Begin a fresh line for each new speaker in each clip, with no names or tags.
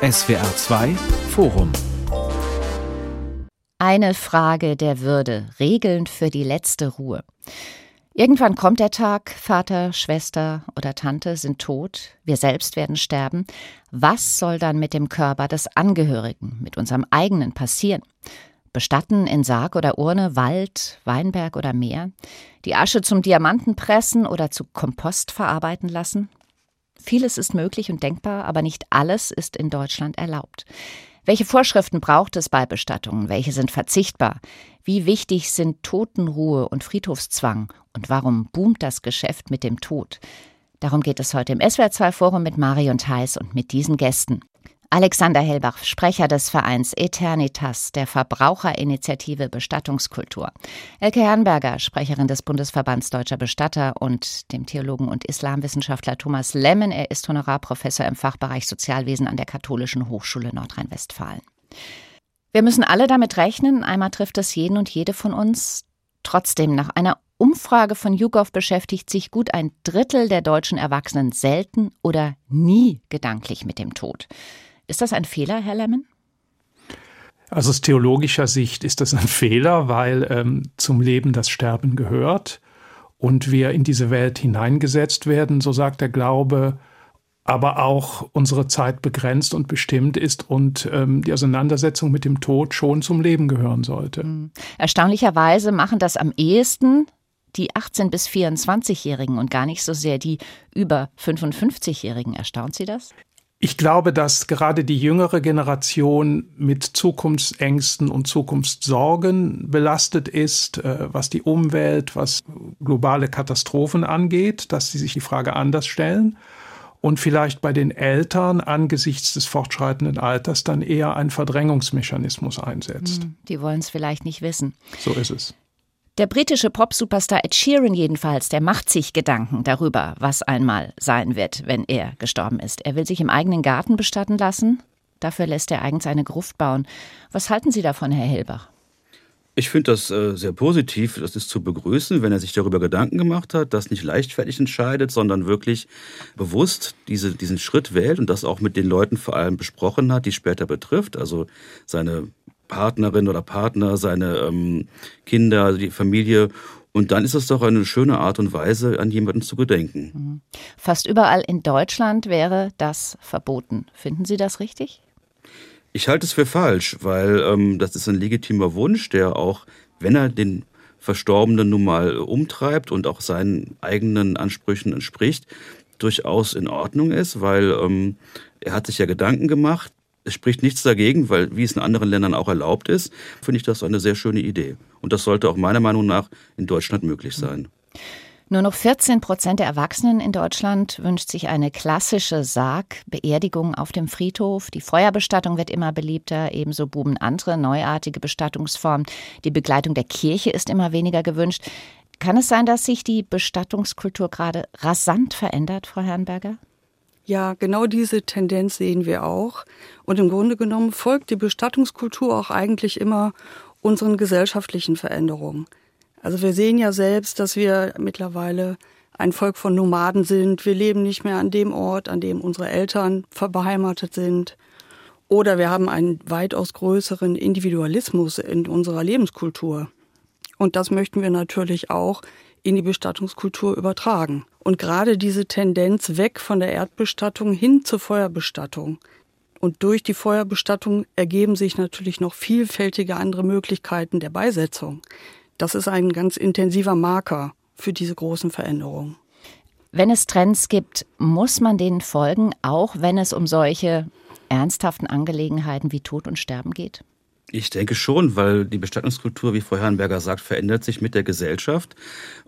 SWR 2 Forum
Eine Frage der Würde, Regeln für die letzte Ruhe. Irgendwann kommt der Tag, Vater, Schwester oder Tante sind tot, wir selbst werden sterben. Was soll dann mit dem Körper des Angehörigen, mit unserem eigenen passieren? Bestatten in Sarg oder Urne, Wald, Weinberg oder Meer? Die Asche zum Diamanten pressen oder zu Kompost verarbeiten lassen? Vieles ist möglich und denkbar, aber nicht alles ist in Deutschland erlaubt. Welche Vorschriften braucht es bei Bestattungen? Welche sind verzichtbar? Wie wichtig sind Totenruhe und Friedhofszwang? Und warum boomt das Geschäft mit dem Tod? Darum geht es heute im SWR2 Forum mit Marion Theis und mit diesen Gästen. Alexander Hellbach, Sprecher des Vereins Eternitas, der Verbraucherinitiative Bestattungskultur. Elke Herrenberger, Sprecherin des Bundesverbands Deutscher Bestatter und dem Theologen und Islamwissenschaftler Thomas Lemmen. Er ist Honorarprofessor im Fachbereich Sozialwesen an der Katholischen Hochschule Nordrhein-Westfalen. Wir müssen alle damit rechnen, einmal trifft es jeden und jede von uns. Trotzdem, nach einer Umfrage von YouGov beschäftigt sich gut ein Drittel der deutschen Erwachsenen selten oder nie gedanklich mit dem Tod. Ist das ein Fehler, Herr Lemmen?
Also aus theologischer Sicht ist das ein Fehler, weil ähm, zum Leben das Sterben gehört und wir in diese Welt hineingesetzt werden, so sagt der Glaube, aber auch unsere Zeit begrenzt und bestimmt ist und ähm, die Auseinandersetzung mit dem Tod schon zum Leben gehören sollte. Hm.
Erstaunlicherweise machen das am ehesten die 18- bis 24-Jährigen und gar nicht so sehr die über 55-Jährigen. Erstaunt Sie das?
Ich glaube, dass gerade die jüngere Generation mit Zukunftsängsten und Zukunftssorgen belastet ist, äh, was die Umwelt, was globale Katastrophen angeht, dass sie sich die Frage anders stellen und vielleicht bei den Eltern angesichts des fortschreitenden Alters dann eher ein Verdrängungsmechanismus einsetzt. Hm,
die wollen es vielleicht nicht wissen.
So ist es.
Der britische Pop-Superstar Ed Sheeran jedenfalls, der macht sich Gedanken darüber, was einmal sein wird, wenn er gestorben ist. Er will sich im eigenen Garten bestatten lassen. Dafür lässt er eigens eine Gruft bauen. Was halten Sie davon, Herr Hilbach?
Ich finde das äh, sehr positiv. Das ist zu begrüßen, wenn er sich darüber Gedanken gemacht hat, das nicht leichtfertig entscheidet, sondern wirklich bewusst diese, diesen Schritt wählt und das auch mit den Leuten vor allem besprochen hat, die später betrifft. Also seine Partnerin oder Partner, seine ähm, Kinder, also die Familie. Und dann ist es doch eine schöne Art und Weise, an jemanden zu gedenken. Mhm.
Fast überall in Deutschland wäre das verboten. Finden Sie das richtig?
Ich halte es für falsch, weil ähm, das ist ein legitimer Wunsch, der auch, wenn er den Verstorbenen nun mal umtreibt und auch seinen eigenen Ansprüchen entspricht, durchaus in Ordnung ist, weil ähm, er hat sich ja Gedanken gemacht, es spricht nichts dagegen, weil wie es in anderen Ländern auch erlaubt ist, finde ich das eine sehr schöne Idee. Und das sollte auch meiner Meinung nach in Deutschland möglich sein.
Nur noch 14 Prozent der Erwachsenen in Deutschland wünscht sich eine klassische Sargbeerdigung auf dem Friedhof. Die Feuerbestattung wird immer beliebter, ebenso buben andere neuartige Bestattungsformen. Die Begleitung der Kirche ist immer weniger gewünscht. Kann es sein, dass sich die Bestattungskultur gerade rasant verändert, Frau Herrenberger?
Ja, genau diese Tendenz sehen wir auch. Und im Grunde genommen folgt die Bestattungskultur auch eigentlich immer unseren gesellschaftlichen Veränderungen. Also wir sehen ja selbst, dass wir mittlerweile ein Volk von Nomaden sind. Wir leben nicht mehr an dem Ort, an dem unsere Eltern verbeheimatet sind. Oder wir haben einen weitaus größeren Individualismus in unserer Lebenskultur. Und das möchten wir natürlich auch in die Bestattungskultur übertragen. Und gerade diese Tendenz weg von der Erdbestattung hin zur Feuerbestattung. Und durch die Feuerbestattung ergeben sich natürlich noch vielfältige andere Möglichkeiten der Beisetzung. Das ist ein ganz intensiver Marker für diese großen Veränderungen.
Wenn es Trends gibt, muss man denen folgen, auch wenn es um solche ernsthaften Angelegenheiten wie Tod und Sterben geht?
Ich denke schon, weil die Bestattungskultur, wie Frau Herrenberger sagt, verändert sich mit der Gesellschaft.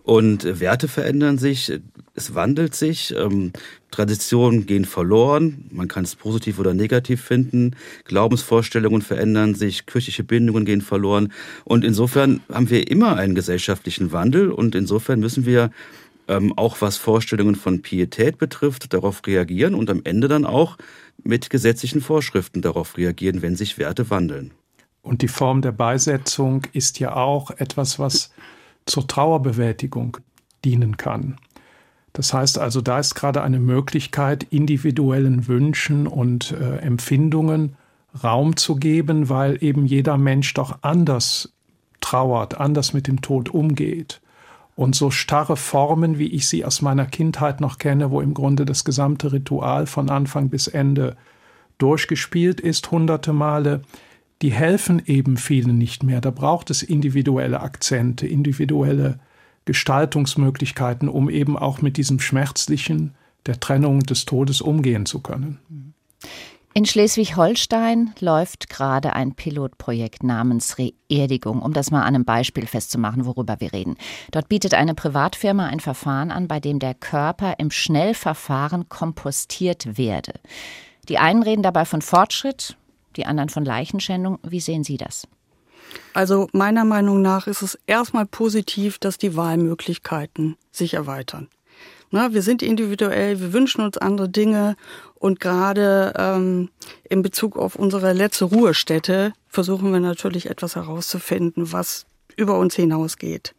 Und Werte verändern sich, es wandelt sich, ähm, Traditionen gehen verloren, man kann es positiv oder negativ finden, Glaubensvorstellungen verändern sich, kirchliche Bindungen gehen verloren. Und insofern haben wir immer einen gesellschaftlichen Wandel. Und insofern müssen wir ähm, auch was Vorstellungen von Pietät betrifft, darauf reagieren und am Ende dann auch mit gesetzlichen Vorschriften darauf reagieren, wenn sich Werte wandeln.
Und die Form der Beisetzung ist ja auch etwas, was zur Trauerbewältigung dienen kann. Das heißt also, da ist gerade eine Möglichkeit, individuellen Wünschen und äh, Empfindungen Raum zu geben, weil eben jeder Mensch doch anders trauert, anders mit dem Tod umgeht. Und so starre Formen, wie ich sie aus meiner Kindheit noch kenne, wo im Grunde das gesamte Ritual von Anfang bis Ende durchgespielt ist, hunderte Male, die helfen eben vielen nicht mehr. Da braucht es individuelle Akzente, individuelle Gestaltungsmöglichkeiten, um eben auch mit diesem Schmerzlichen der Trennung des Todes umgehen zu können.
In Schleswig-Holstein läuft gerade ein Pilotprojekt namens Reerdigung, um das mal an einem Beispiel festzumachen, worüber wir reden. Dort bietet eine Privatfirma ein Verfahren an, bei dem der Körper im Schnellverfahren kompostiert werde. Die einen reden dabei von Fortschritt, die anderen von Leichenschändung. Wie sehen Sie das?
Also meiner Meinung nach ist es erstmal positiv, dass die Wahlmöglichkeiten sich erweitern. Na, wir sind individuell, wir wünschen uns andere Dinge und gerade ähm, in Bezug auf unsere letzte Ruhestätte versuchen wir natürlich etwas herauszufinden, was über uns hinausgeht.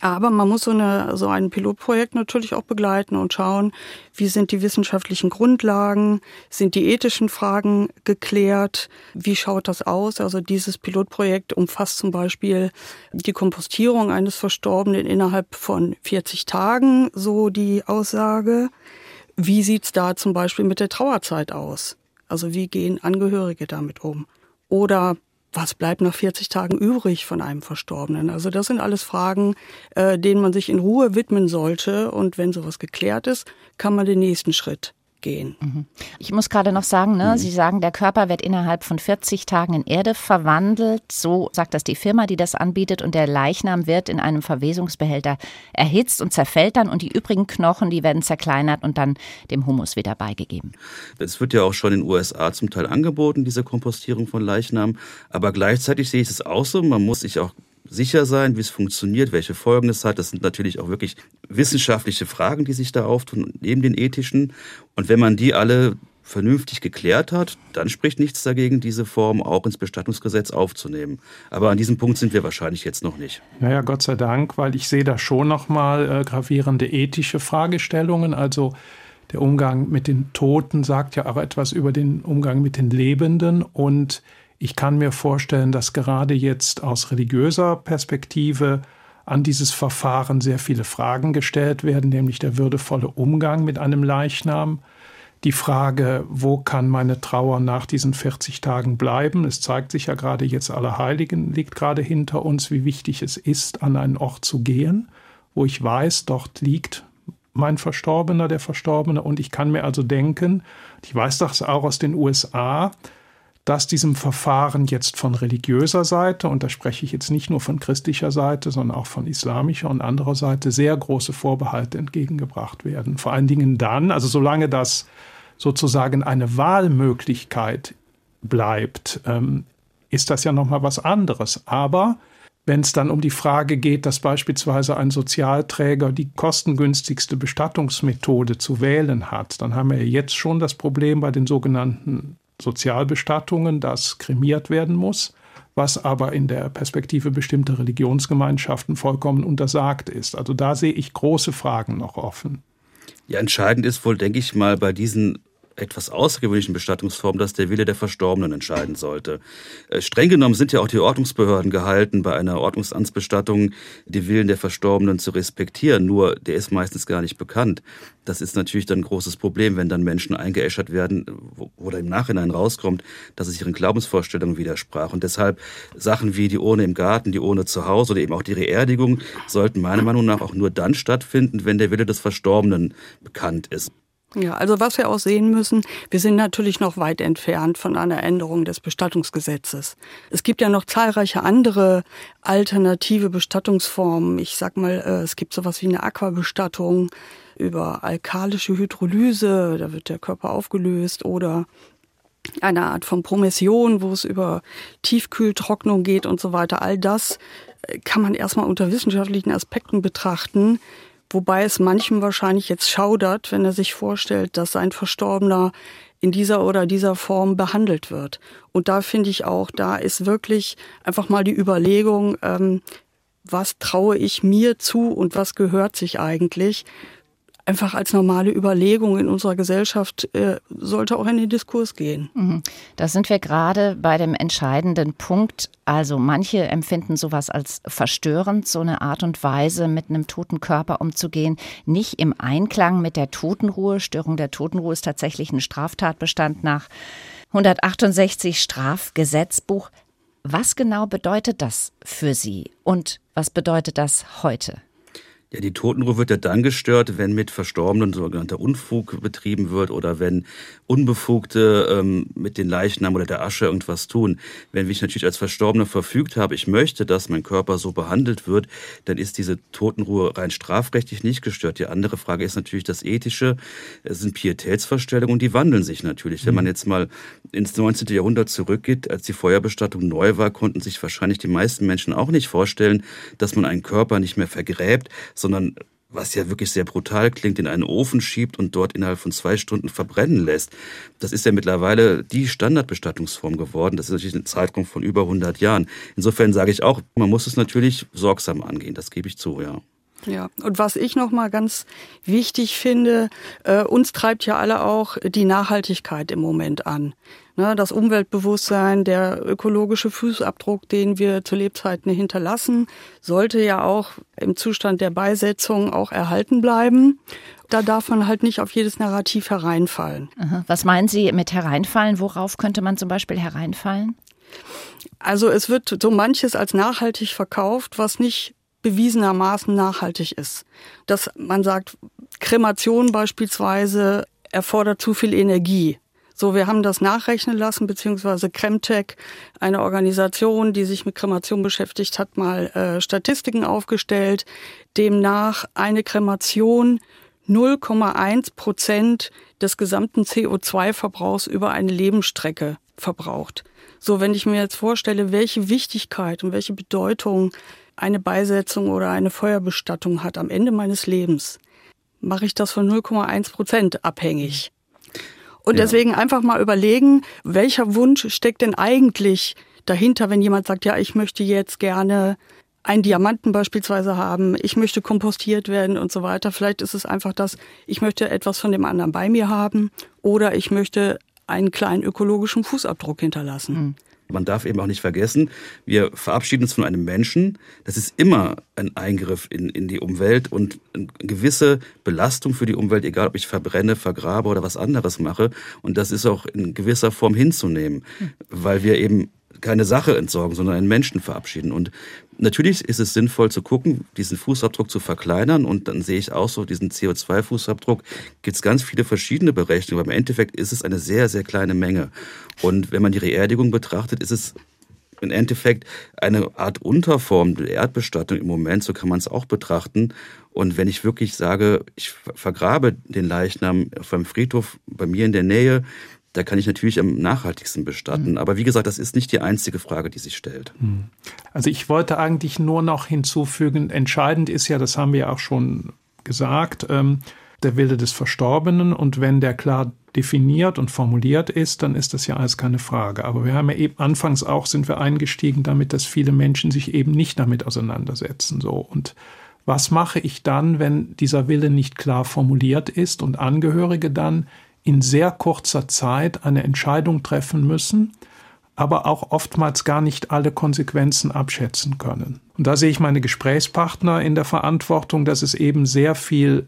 Aber man muss so, eine, so ein Pilotprojekt natürlich auch begleiten und schauen, wie sind die wissenschaftlichen Grundlagen, sind die ethischen Fragen geklärt, wie schaut das aus? Also dieses Pilotprojekt umfasst zum Beispiel die Kompostierung eines Verstorbenen innerhalb von 40 Tagen, so die Aussage. Wie sieht's da zum Beispiel mit der Trauerzeit aus? Also wie gehen Angehörige damit um? Oder was bleibt nach 40 Tagen übrig von einem Verstorbenen? Also das sind alles Fragen, äh, denen man sich in Ruhe widmen sollte. Und wenn sowas geklärt ist, kann man den nächsten Schritt gehen. Mhm.
Ich muss gerade noch sagen, ne, mhm. Sie sagen, der Körper wird innerhalb von 40 Tagen in Erde verwandelt. So sagt das die Firma, die das anbietet. Und der Leichnam wird in einem Verwesungsbehälter erhitzt und zerfällt dann. Und die übrigen Knochen, die werden zerkleinert und dann dem Humus wieder beigegeben.
Es wird ja auch schon in den USA zum Teil angeboten, diese Kompostierung von Leichnam. Aber gleichzeitig sehe ich es auch so, man muss sich auch sicher sein, wie es funktioniert, welche Folgen es hat. Das sind natürlich auch wirklich wissenschaftliche Fragen, die sich da auftun, neben den ethischen. Und wenn man die alle vernünftig geklärt hat, dann spricht nichts dagegen, diese Form auch ins Bestattungsgesetz aufzunehmen. Aber an diesem Punkt sind wir wahrscheinlich jetzt noch nicht.
Naja, Gott sei Dank, weil ich sehe da schon nochmal äh, gravierende ethische Fragestellungen. Also der Umgang mit den Toten sagt ja auch etwas über den Umgang mit den Lebenden und ich kann mir vorstellen, dass gerade jetzt aus religiöser Perspektive an dieses Verfahren sehr viele Fragen gestellt werden, nämlich der würdevolle Umgang mit einem Leichnam, die Frage, wo kann meine Trauer nach diesen 40 Tagen bleiben? Es zeigt sich ja gerade jetzt, Allerheiligen liegt gerade hinter uns, wie wichtig es ist, an einen Ort zu gehen, wo ich weiß, dort liegt mein Verstorbener, der Verstorbene, und ich kann mir also denken, ich weiß das auch aus den USA, dass diesem Verfahren jetzt von religiöser Seite, und da spreche ich jetzt nicht nur von christlicher Seite, sondern auch von islamischer und anderer Seite, sehr große Vorbehalte entgegengebracht werden. Vor allen Dingen dann, also solange das sozusagen eine Wahlmöglichkeit bleibt, ähm, ist das ja nochmal was anderes. Aber wenn es dann um die Frage geht, dass beispielsweise ein Sozialträger die kostengünstigste Bestattungsmethode zu wählen hat, dann haben wir jetzt schon das Problem bei den sogenannten Sozialbestattungen, das kremiert werden muss, was aber in der Perspektive bestimmter Religionsgemeinschaften vollkommen untersagt ist. Also da sehe ich große Fragen noch offen.
Ja, entscheidend ist wohl, denke ich mal, bei diesen etwas außergewöhnlichen Bestattungsform, dass der Wille der Verstorbenen entscheiden sollte. Äh, streng genommen sind ja auch die Ordnungsbehörden gehalten, bei einer Ordnungsamtsbestattung die Willen der Verstorbenen zu respektieren. Nur der ist meistens gar nicht bekannt. Das ist natürlich dann ein großes Problem, wenn dann Menschen eingeäschert werden, wo, im Nachhinein rauskommt, dass es ihren Glaubensvorstellungen widersprach. Und deshalb Sachen wie die Urne im Garten, die Urne zu Hause oder eben auch die Reerdigung sollten meiner Meinung nach auch nur dann stattfinden, wenn der Wille des Verstorbenen bekannt ist.
Ja, also was wir auch sehen müssen, wir sind natürlich noch weit entfernt von einer Änderung des Bestattungsgesetzes. Es gibt ja noch zahlreiche andere alternative Bestattungsformen. Ich sag mal, äh, es gibt sowas wie eine Aquabestattung über alkalische Hydrolyse, da wird der Körper aufgelöst oder eine Art von Promission, wo es über Tiefkühltrocknung geht und so weiter. All das äh, kann man erstmal unter wissenschaftlichen Aspekten betrachten. Wobei es manchem wahrscheinlich jetzt schaudert, wenn er sich vorstellt, dass sein Verstorbener in dieser oder dieser Form behandelt wird. Und da finde ich auch, da ist wirklich einfach mal die Überlegung, ähm, was traue ich mir zu und was gehört sich eigentlich. Einfach als normale Überlegung in unserer Gesellschaft äh, sollte auch in den Diskurs gehen. Mhm.
Da sind wir gerade bei dem entscheidenden Punkt. Also manche empfinden sowas als verstörend, so eine Art und Weise, mit einem toten Körper umzugehen, nicht im Einklang mit der Totenruhe. Störung der Totenruhe ist tatsächlich ein Straftatbestand nach 168 Strafgesetzbuch. Was genau bedeutet das für Sie und was bedeutet das heute?
Ja, die Totenruhe wird ja dann gestört, wenn mit Verstorbenen sogenannter Unfug betrieben wird oder wenn Unbefugte ähm, mit den Leichnam oder der Asche irgendwas tun. Wenn ich natürlich als Verstorbener verfügt habe, ich möchte, dass mein Körper so behandelt wird, dann ist diese Totenruhe rein strafrechtlich nicht gestört. Die andere Frage ist natürlich das Ethische. Es sind Pietätsverstellungen und die wandeln sich natürlich. Mhm. Wenn man jetzt mal ins 19. Jahrhundert zurückgeht, als die Feuerbestattung neu war, konnten sich wahrscheinlich die meisten Menschen auch nicht vorstellen, dass man einen Körper nicht mehr vergräbt, sondern was ja wirklich sehr brutal klingt, in einen Ofen schiebt und dort innerhalb von zwei Stunden verbrennen lässt. Das ist ja mittlerweile die Standardbestattungsform geworden. Das ist natürlich ein Zeitraum von über 100 Jahren. Insofern sage ich auch, man muss es natürlich sorgsam angehen. Das gebe ich zu, ja.
Ja, und was ich noch mal ganz wichtig finde, äh, uns treibt ja alle auch die Nachhaltigkeit im Moment an. Ne, das Umweltbewusstsein, der ökologische Fußabdruck, den wir zu Lebzeiten hinterlassen, sollte ja auch im Zustand der Beisetzung auch erhalten bleiben. Da darf man halt nicht auf jedes Narrativ hereinfallen.
Was meinen Sie mit hereinfallen? Worauf könnte man zum Beispiel hereinfallen?
Also es wird so manches als nachhaltig verkauft, was nicht bewiesenermaßen nachhaltig ist. Dass man sagt, Kremation beispielsweise erfordert zu viel Energie. So, wir haben das nachrechnen lassen, beziehungsweise Cremtech, eine Organisation, die sich mit Kremation beschäftigt hat, mal äh, Statistiken aufgestellt. Demnach eine Kremation 0,1 Prozent des gesamten CO2-Verbrauchs über eine Lebensstrecke verbraucht. So, wenn ich mir jetzt vorstelle, welche Wichtigkeit und welche Bedeutung eine Beisetzung oder eine Feuerbestattung hat am Ende meines Lebens, mache ich das von 0,1 Prozent abhängig. Und ja. deswegen einfach mal überlegen, welcher Wunsch steckt denn eigentlich dahinter, wenn jemand sagt, ja, ich möchte jetzt gerne einen Diamanten beispielsweise haben, ich möchte kompostiert werden und so weiter. Vielleicht ist es einfach das, ich möchte etwas von dem anderen bei mir haben oder ich möchte einen kleinen ökologischen Fußabdruck hinterlassen. Mhm.
Man darf eben auch nicht vergessen, wir verabschieden uns von einem Menschen. Das ist immer ein Eingriff in, in die Umwelt und eine gewisse Belastung für die Umwelt, egal ob ich verbrenne, vergrabe oder was anderes mache. Und das ist auch in gewisser Form hinzunehmen, weil wir eben keine Sache entsorgen, sondern einen Menschen verabschieden. Und natürlich ist es sinnvoll zu gucken, diesen Fußabdruck zu verkleinern. Und dann sehe ich auch so, diesen CO2-Fußabdruck gibt es ganz viele verschiedene Berechnungen. Aber im Endeffekt ist es eine sehr, sehr kleine Menge. Und wenn man die Reerdigung betrachtet, ist es im Endeffekt eine Art Unterform der Erdbestattung im Moment, so kann man es auch betrachten. Und wenn ich wirklich sage, ich vergrabe den Leichnam auf einem Friedhof bei mir in der Nähe, da kann ich natürlich am nachhaltigsten bestatten. Mhm. Aber wie gesagt, das ist nicht die einzige Frage, die sich stellt. Mhm.
Also ich wollte eigentlich nur noch hinzufügen, entscheidend ist ja, das haben wir auch schon gesagt, ähm, der Wille des Verstorbenen. Und wenn der klar definiert und formuliert ist, dann ist das ja alles keine Frage. Aber wir haben ja eben anfangs auch sind wir eingestiegen damit, dass viele Menschen sich eben nicht damit auseinandersetzen. So und was mache ich dann, wenn dieser Wille nicht klar formuliert ist und Angehörige dann in sehr kurzer Zeit eine Entscheidung treffen müssen, aber auch oftmals gar nicht alle Konsequenzen abschätzen können. Und da sehe ich meine Gesprächspartner in der Verantwortung, dass es eben sehr viel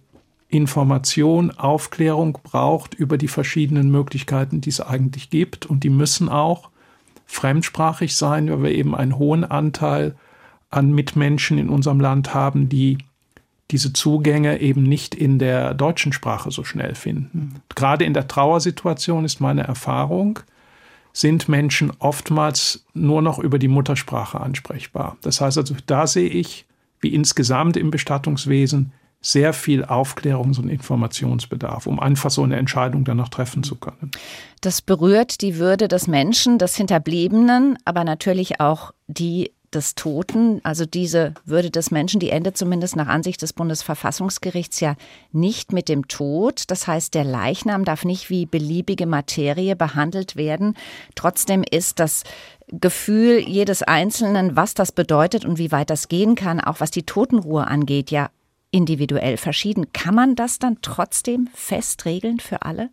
Information, Aufklärung braucht über die verschiedenen Möglichkeiten, die es eigentlich gibt. Und die müssen auch fremdsprachig sein, weil wir eben einen hohen Anteil an Mitmenschen in unserem Land haben, die diese Zugänge eben nicht in der deutschen Sprache so schnell finden. Gerade in der Trauersituation ist meine Erfahrung, sind Menschen oftmals nur noch über die Muttersprache ansprechbar. Das heißt also, da sehe ich, wie insgesamt im Bestattungswesen, sehr viel Aufklärungs- und Informationsbedarf, um einfach so eine Entscheidung dann noch treffen zu können.
Das berührt die Würde des Menschen, des Hinterbliebenen, aber natürlich auch die des Toten, also diese Würde des Menschen, die endet zumindest nach Ansicht des Bundesverfassungsgerichts ja nicht mit dem Tod. Das heißt, der Leichnam darf nicht wie beliebige Materie behandelt werden. Trotzdem ist das Gefühl jedes Einzelnen, was das bedeutet und wie weit das gehen kann, auch was die Totenruhe angeht, ja individuell verschieden. Kann man das dann trotzdem fest regeln für alle?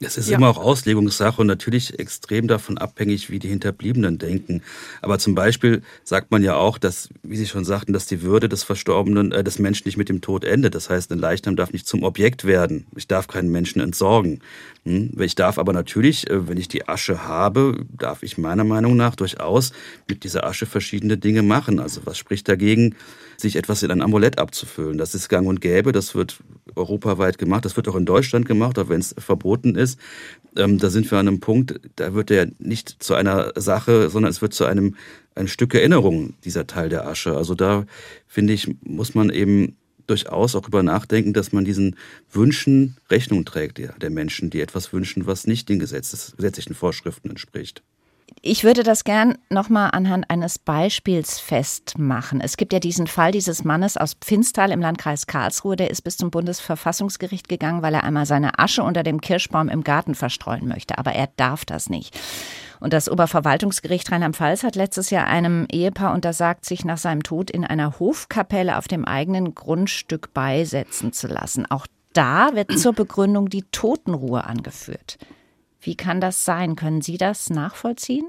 Es ist ja. immer auch Auslegungssache und natürlich extrem davon abhängig, wie die Hinterbliebenen denken. Aber zum Beispiel sagt man ja auch, dass, wie Sie schon sagten, dass die Würde des Verstorbenen, äh, des Menschen nicht mit dem Tod endet. Das heißt, ein Leichnam darf nicht zum Objekt werden. Ich darf keinen Menschen entsorgen. Hm? Ich darf aber natürlich, äh, wenn ich die Asche habe, darf ich meiner Meinung nach durchaus mit dieser Asche verschiedene Dinge machen. Also was spricht dagegen? sich etwas in ein Amulett abzufüllen. Das ist gang und gäbe, das wird europaweit gemacht, das wird auch in Deutschland gemacht, auch wenn es verboten ist. Ähm, da sind wir an einem Punkt, da wird er nicht zu einer Sache, sondern es wird zu einem ein Stück Erinnerung, dieser Teil der Asche. Also da, finde ich, muss man eben durchaus auch über nachdenken, dass man diesen Wünschen Rechnung trägt, der, der Menschen, die etwas wünschen, was nicht den gesetzlichen Vorschriften entspricht.
Ich würde das gern nochmal anhand eines Beispiels festmachen. Es gibt ja diesen Fall dieses Mannes aus Pfinstal im Landkreis Karlsruhe, der ist bis zum Bundesverfassungsgericht gegangen, weil er einmal seine Asche unter dem Kirschbaum im Garten verstreuen möchte. Aber er darf das nicht. Und das Oberverwaltungsgericht Rheinland-Pfalz hat letztes Jahr einem Ehepaar untersagt, sich nach seinem Tod in einer Hofkapelle auf dem eigenen Grundstück beisetzen zu lassen. Auch da wird zur Begründung die Totenruhe angeführt. Wie kann das sein? Können Sie das nachvollziehen?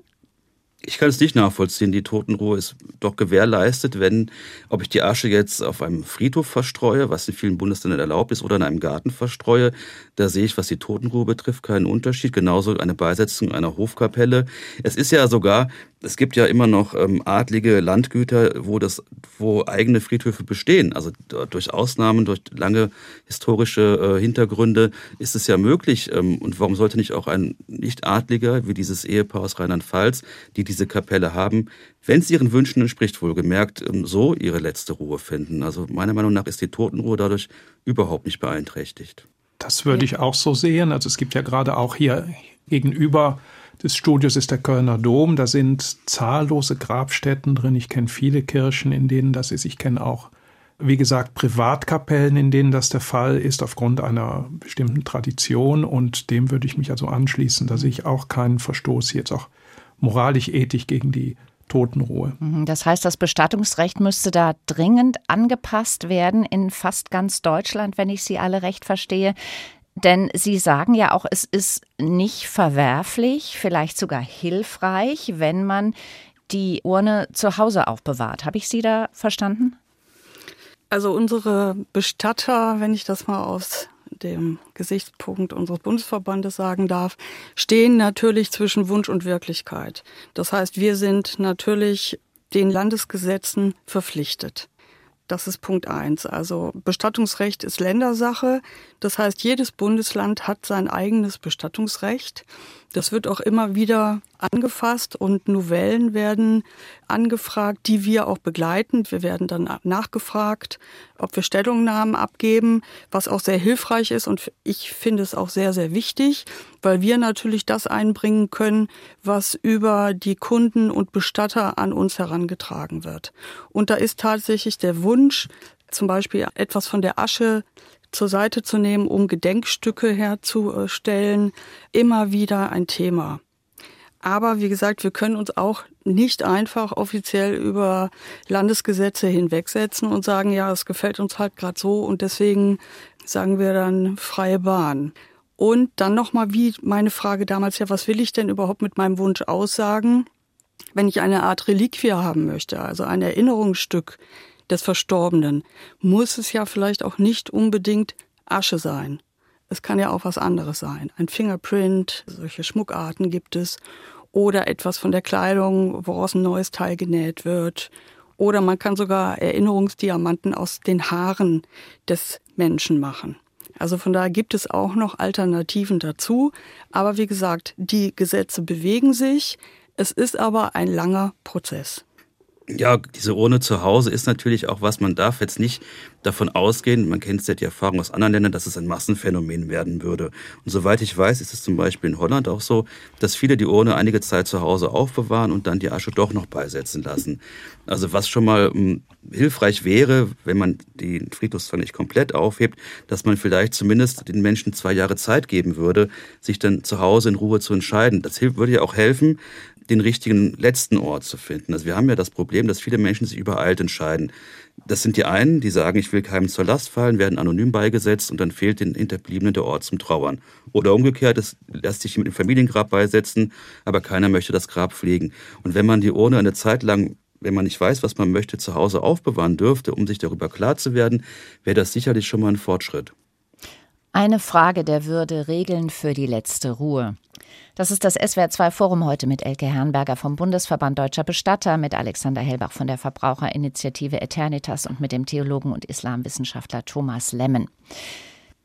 Ich kann es nicht nachvollziehen. Die Totenruhe ist doch gewährleistet, wenn, ob ich die Asche jetzt auf einem Friedhof verstreue, was in vielen Bundesländern erlaubt ist, oder in einem Garten verstreue. Da sehe ich, was die Totenruhe betrifft, keinen Unterschied. Genauso eine Beisetzung einer Hofkapelle. Es ist ja sogar es gibt ja immer noch ähm, adlige Landgüter, wo das, wo eigene Friedhöfe bestehen. Also durch Ausnahmen, durch lange historische äh, Hintergründe ist es ja möglich. Ähm, und warum sollte nicht auch ein Nicht-Adliger wie dieses Ehepaar aus Rheinland-Pfalz, die diese Kapelle haben, wenn es ihren Wünschen entspricht, wohlgemerkt, ähm, so ihre letzte Ruhe finden? Also meiner Meinung nach ist die Totenruhe dadurch überhaupt nicht beeinträchtigt.
Das würde ich auch so sehen. Also es gibt ja gerade auch hier gegenüber des Studios ist der Kölner Dom. Da sind zahllose Grabstätten drin. Ich kenne viele Kirchen, in denen das ist. Ich kenne auch, wie gesagt, Privatkapellen, in denen das der Fall ist, aufgrund einer bestimmten Tradition. Und dem würde ich mich also anschließen. Da sehe ich auch keinen Verstoß jetzt auch moralisch, ethisch gegen die Totenruhe.
Mhm, das heißt, das Bestattungsrecht müsste da dringend angepasst werden in fast ganz Deutschland, wenn ich Sie alle recht verstehe. Denn Sie sagen ja auch, es ist nicht verwerflich, vielleicht sogar hilfreich, wenn man die Urne zu Hause aufbewahrt. Habe ich Sie da verstanden?
Also unsere Bestatter, wenn ich das mal aus dem Gesichtspunkt unseres Bundesverbandes sagen darf, stehen natürlich zwischen Wunsch und Wirklichkeit. Das heißt, wir sind natürlich den Landesgesetzen verpflichtet. Das ist Punkt eins. Also Bestattungsrecht ist Ländersache. Das heißt, jedes Bundesland hat sein eigenes Bestattungsrecht. Das wird auch immer wieder angefasst und Novellen werden angefragt, die wir auch begleiten. Wir werden dann nachgefragt, ob wir Stellungnahmen abgeben, was auch sehr hilfreich ist und ich finde es auch sehr, sehr wichtig, weil wir natürlich das einbringen können, was über die Kunden und Bestatter an uns herangetragen wird. Und da ist tatsächlich der Wunsch, zum Beispiel etwas von der Asche zur Seite zu nehmen, um Gedenkstücke herzustellen, immer wieder ein Thema. Aber wie gesagt, wir können uns auch nicht einfach offiziell über Landesgesetze hinwegsetzen und sagen, ja, es gefällt uns halt gerade so und deswegen sagen wir dann freie Bahn. Und dann nochmal, wie meine Frage damals ja, was will ich denn überhaupt mit meinem Wunsch aussagen? Wenn ich eine Art Reliquie haben möchte, also ein Erinnerungsstück, des Verstorbenen, muss es ja vielleicht auch nicht unbedingt Asche sein. Es kann ja auch was anderes sein. Ein Fingerprint, solche Schmuckarten gibt es. Oder etwas von der Kleidung, woraus ein neues Teil genäht wird. Oder man kann sogar Erinnerungsdiamanten aus den Haaren des Menschen machen. Also von daher gibt es auch noch Alternativen dazu. Aber wie gesagt, die Gesetze bewegen sich. Es ist aber ein langer Prozess.
Ja, diese Urne zu Hause ist natürlich auch was, man darf jetzt nicht davon ausgehen, man kennt ja die Erfahrung aus anderen Ländern, dass es ein Massenphänomen werden würde. Und soweit ich weiß, ist es zum Beispiel in Holland auch so, dass viele die Urne einige Zeit zu Hause aufbewahren und dann die Asche doch noch beisetzen lassen. Also was schon mal hm, hilfreich wäre, wenn man den Friedhofszwang nicht komplett aufhebt, dass man vielleicht zumindest den Menschen zwei Jahre Zeit geben würde, sich dann zu Hause in Ruhe zu entscheiden. Das würde ja auch helfen, den richtigen letzten Ort zu finden. Also wir haben ja das Problem, dass viele Menschen sich übereilt entscheiden. Das sind die einen, die sagen, ich will keinem zur Last fallen, werden anonym beigesetzt und dann fehlt den Hinterbliebenen der Ort zum Trauern. Oder umgekehrt, es lässt sich mit dem Familiengrab beisetzen, aber keiner möchte das Grab pflegen. Und wenn man die Urne eine Zeit lang wenn man nicht weiß, was man möchte, zu Hause aufbewahren dürfte, um sich darüber klar zu werden, wäre das sicherlich schon mal ein Fortschritt.
Eine Frage der Würde, Regeln für die letzte Ruhe. Das ist das SWR2 Forum heute mit Elke Herrenberger vom Bundesverband Deutscher Bestatter, mit Alexander Hellbach von der Verbraucherinitiative Eternitas und mit dem Theologen und Islamwissenschaftler Thomas Lemmen.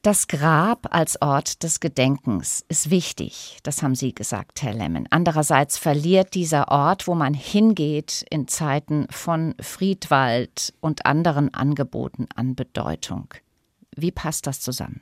Das Grab als Ort des Gedenkens ist wichtig, das haben Sie gesagt, Herr Lemmen. Andererseits verliert dieser Ort, wo man hingeht, in Zeiten von Friedwald und anderen Angeboten an Bedeutung. Wie passt das zusammen?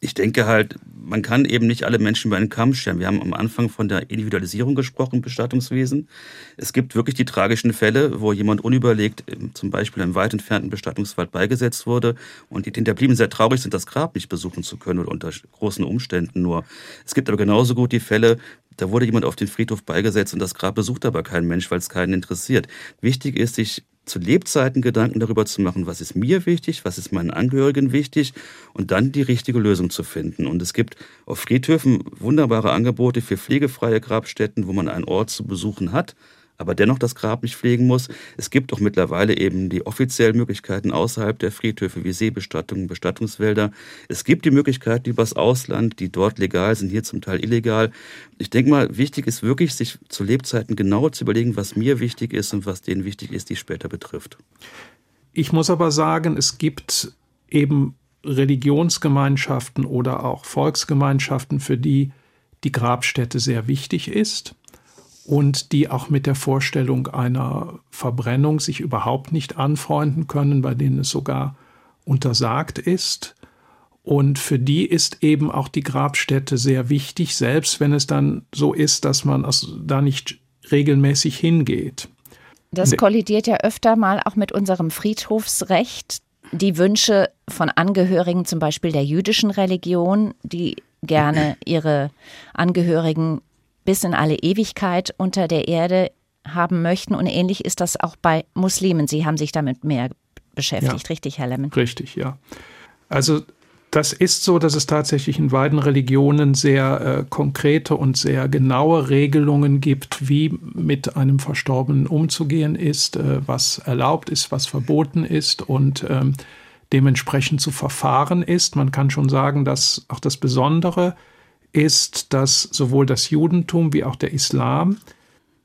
Ich denke halt, man kann eben nicht alle Menschen über einen Kamm stellen. Wir haben am Anfang von der Individualisierung gesprochen Bestattungswesen. Es gibt wirklich die tragischen Fälle, wo jemand unüberlegt, zum Beispiel im weit entfernten Bestattungswald beigesetzt wurde und die Hinterblieben sehr traurig sind, das Grab nicht besuchen zu können oder unter großen Umständen nur. Es gibt aber genauso gut die Fälle, da wurde jemand auf den Friedhof beigesetzt und das Grab besucht aber kein Mensch, weil es keinen interessiert. Wichtig ist, sich zu Lebzeiten Gedanken darüber zu machen, was ist mir wichtig, was ist meinen Angehörigen wichtig und dann die richtige Lösung zu finden. Und es gibt auf Friedhöfen wunderbare Angebote für pflegefreie Grabstätten, wo man einen Ort zu besuchen hat, aber dennoch das Grab nicht pflegen muss. Es gibt auch mittlerweile eben die offiziellen Möglichkeiten außerhalb der Friedhöfe wie Seebestattungen, Bestattungswälder. Es gibt die Möglichkeiten übers Ausland, die dort legal sind, hier zum Teil illegal. Ich denke mal, wichtig ist wirklich, sich zu Lebzeiten genau zu überlegen, was mir wichtig ist und was denen wichtig ist, die später betrifft.
Ich muss aber sagen, es gibt eben Religionsgemeinschaften oder auch Volksgemeinschaften, für die die Grabstätte sehr wichtig ist und die auch mit der Vorstellung einer Verbrennung sich überhaupt nicht anfreunden können, bei denen es sogar untersagt ist. Und für die ist eben auch die Grabstätte sehr wichtig, selbst wenn es dann so ist, dass man da nicht regelmäßig hingeht.
Das kollidiert ja öfter mal auch mit unserem Friedhofsrecht. Die Wünsche von Angehörigen zum Beispiel der jüdischen Religion, die gerne ihre Angehörigen bis in alle Ewigkeit unter der Erde haben möchten. Und ähnlich ist das auch bei Muslimen. Sie haben sich damit mehr beschäftigt, ja, richtig, Herr Lemmen?
Richtig, ja. Also das ist so, dass es tatsächlich in beiden Religionen sehr äh, konkrete und sehr genaue Regelungen gibt, wie mit einem Verstorbenen umzugehen ist, äh, was erlaubt ist, was verboten ist und ähm, dementsprechend zu verfahren ist. Man kann schon sagen, dass auch das Besondere ist, dass sowohl das Judentum wie auch der Islam